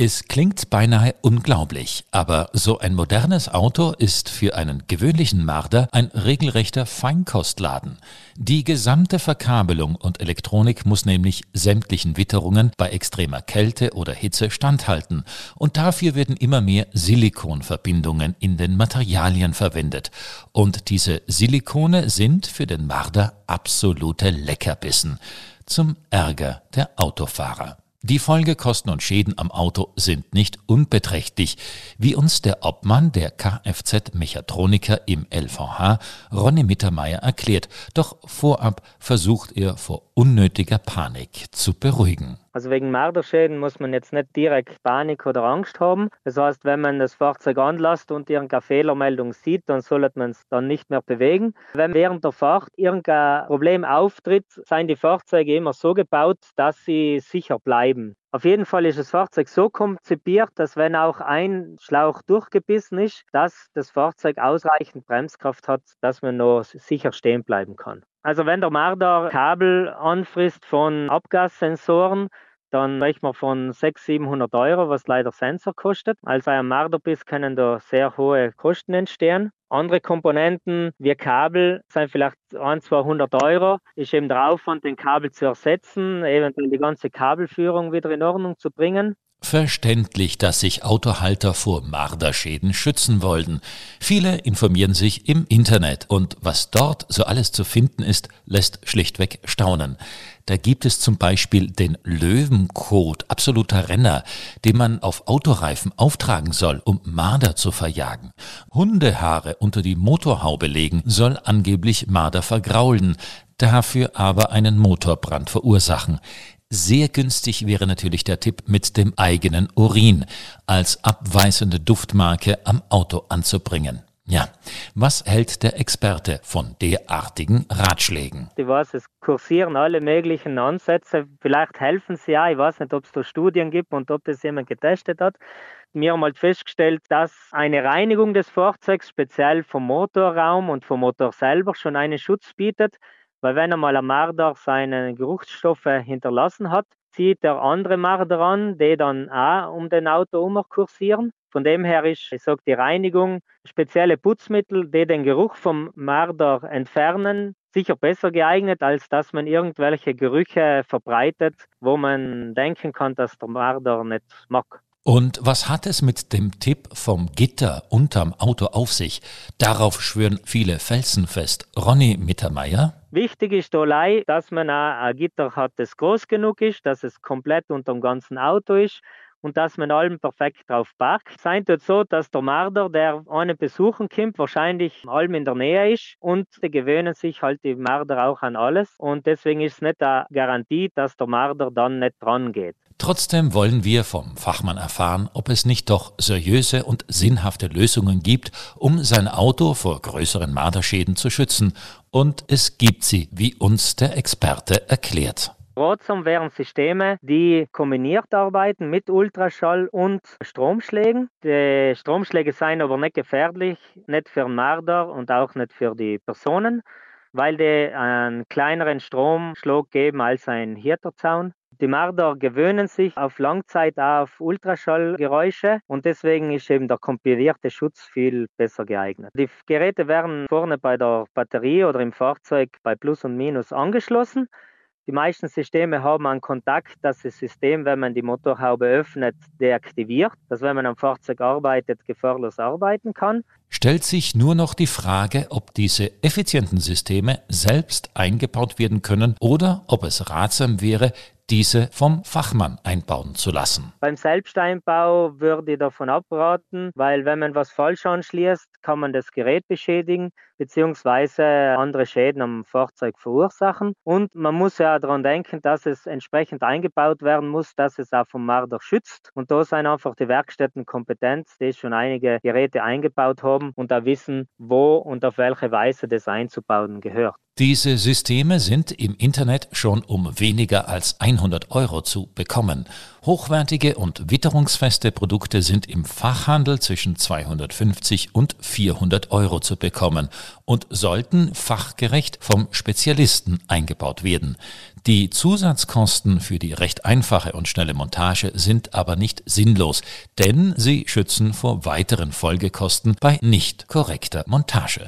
Es klingt beinahe unglaublich, aber so ein modernes Auto ist für einen gewöhnlichen Marder ein regelrechter Feinkostladen. Die gesamte Verkabelung und Elektronik muss nämlich sämtlichen Witterungen bei extremer Kälte oder Hitze standhalten und dafür werden immer mehr Silikonverbindungen in den Materialien verwendet. Und diese Silikone sind für den Marder absolute Leckerbissen, zum Ärger der Autofahrer. Die Folgekosten und Schäden am Auto sind nicht unbeträchtlich, wie uns der Obmann der Kfz-Mechatroniker im LVH, Ronny Mittermeier, erklärt. Doch vorab versucht er vor unnötiger Panik zu beruhigen. Also wegen Marderschäden muss man jetzt nicht direkt Panik oder Angst haben. Das heißt, wenn man das Fahrzeug anlässt und irgendeine Fehlermeldung sieht, dann sollte man es dann nicht mehr bewegen. Wenn während der Fahrt irgendein Problem auftritt, seien die Fahrzeuge immer so gebaut, dass sie sicher bleiben. Auf jeden Fall ist das Fahrzeug so konzipiert, dass wenn auch ein Schlauch durchgebissen ist, dass das Fahrzeug ausreichend Bremskraft hat, dass man noch sicher stehen bleiben kann. Also wenn der Marder Kabel anfrisst von Abgassensoren, dann sprechen wir von 600, 700 Euro, was leider Sensor kostet. Also ein Marderbiss können da sehr hohe Kosten entstehen. Andere Komponenten wie Kabel sind vielleicht 1, 200 Euro. Ist eben der Aufwand, den Kabel zu ersetzen, eventuell die ganze Kabelführung wieder in Ordnung zu bringen. Verständlich, dass sich Autohalter vor Marderschäden schützen wollen. Viele informieren sich im Internet und was dort so alles zu finden ist, lässt schlichtweg staunen. Da gibt es zum Beispiel den Löwencode, absoluter Renner, den man auf Autoreifen auftragen soll, um Marder zu verjagen. Hundehaare unter die Motorhaube legen soll angeblich Marder vergraulen, dafür aber einen Motorbrand verursachen. Sehr günstig wäre natürlich der Tipp mit dem eigenen Urin als abweisende Duftmarke am Auto anzubringen. Ja, was hält der Experte von derartigen Ratschlägen? Ich weiß, es kursieren alle möglichen Ansätze. Vielleicht helfen sie ja. Ich weiß nicht, ob es da Studien gibt und ob das jemand getestet hat. Wir haben halt festgestellt, dass eine Reinigung des Fahrzeugs, speziell vom Motorraum und vom Motor selber, schon einen Schutz bietet. Weil wenn einmal ein Marder seine Geruchsstoffe hinterlassen hat, zieht der andere Marder an, die dann auch um den Auto herum kursieren. Von dem her ist, ich sage, die Reinigung, spezielle Putzmittel, die den Geruch vom Marder entfernen, sicher besser geeignet, als dass man irgendwelche Gerüche verbreitet, wo man denken kann, dass der Marder nicht mag. Und was hat es mit dem Tipp vom Gitter unterm Auto auf sich? Darauf schwören viele felsenfest. Ronny Mittermeier? Wichtig ist allein, dass man ein Gitter hat, das groß genug ist, dass es komplett unter dem ganzen Auto ist und dass man allem perfekt drauf parkt. Sein tut so, dass der Marder, der einen besuchen kommt, wahrscheinlich allem in der Nähe ist und die gewöhnen sich halt die Marder auch an alles und deswegen ist es nicht eine Garantie, dass der Marder dann nicht dran geht. Trotzdem wollen wir vom Fachmann erfahren, ob es nicht doch seriöse und sinnhafte Lösungen gibt, um sein Auto vor größeren Marderschäden zu schützen. Und es gibt sie, wie uns der Experte erklärt. Ratsam wären Systeme, die kombiniert arbeiten mit Ultraschall und Stromschlägen. Die Stromschläge seien aber nicht gefährlich, nicht für den Marder und auch nicht für die Personen, weil die einen kleineren Stromschlag geben als ein Hirterzaun. Die Marder gewöhnen sich auf Langzeit auf Ultraschallgeräusche und deswegen ist eben der kombinierte Schutz viel besser geeignet. Die Geräte werden vorne bei der Batterie oder im Fahrzeug bei Plus und Minus angeschlossen. Die meisten Systeme haben einen Kontakt, dass das System, wenn man die Motorhaube öffnet, deaktiviert, dass wenn man am Fahrzeug arbeitet, gefahrlos arbeiten kann. Stellt sich nur noch die Frage, ob diese effizienten Systeme selbst eingebaut werden können oder ob es ratsam wäre, diese vom Fachmann einbauen zu lassen. Beim Selbsteinbau würde ich davon abraten, weil wenn man was falsch anschließt, kann man das Gerät beschädigen bzw. andere Schäden am Fahrzeug verursachen. Und man muss ja daran denken, dass es entsprechend eingebaut werden muss, dass es auch vom Marder schützt. Und da sind einfach die Werkstätten kompetent, die schon einige Geräte eingebaut haben und da wissen, wo und auf welche Weise das einzubauen gehört. Diese Systeme sind im Internet schon um weniger als 100 Euro zu bekommen. Hochwertige und witterungsfeste Produkte sind im Fachhandel zwischen 250 und 400 Euro zu bekommen. Und sollten fachgerecht vom Spezialisten eingebaut werden. Die Zusatzkosten für die recht einfache und schnelle Montage sind aber nicht sinnlos, denn sie schützen vor weiteren Folgekosten bei nicht korrekter Montage.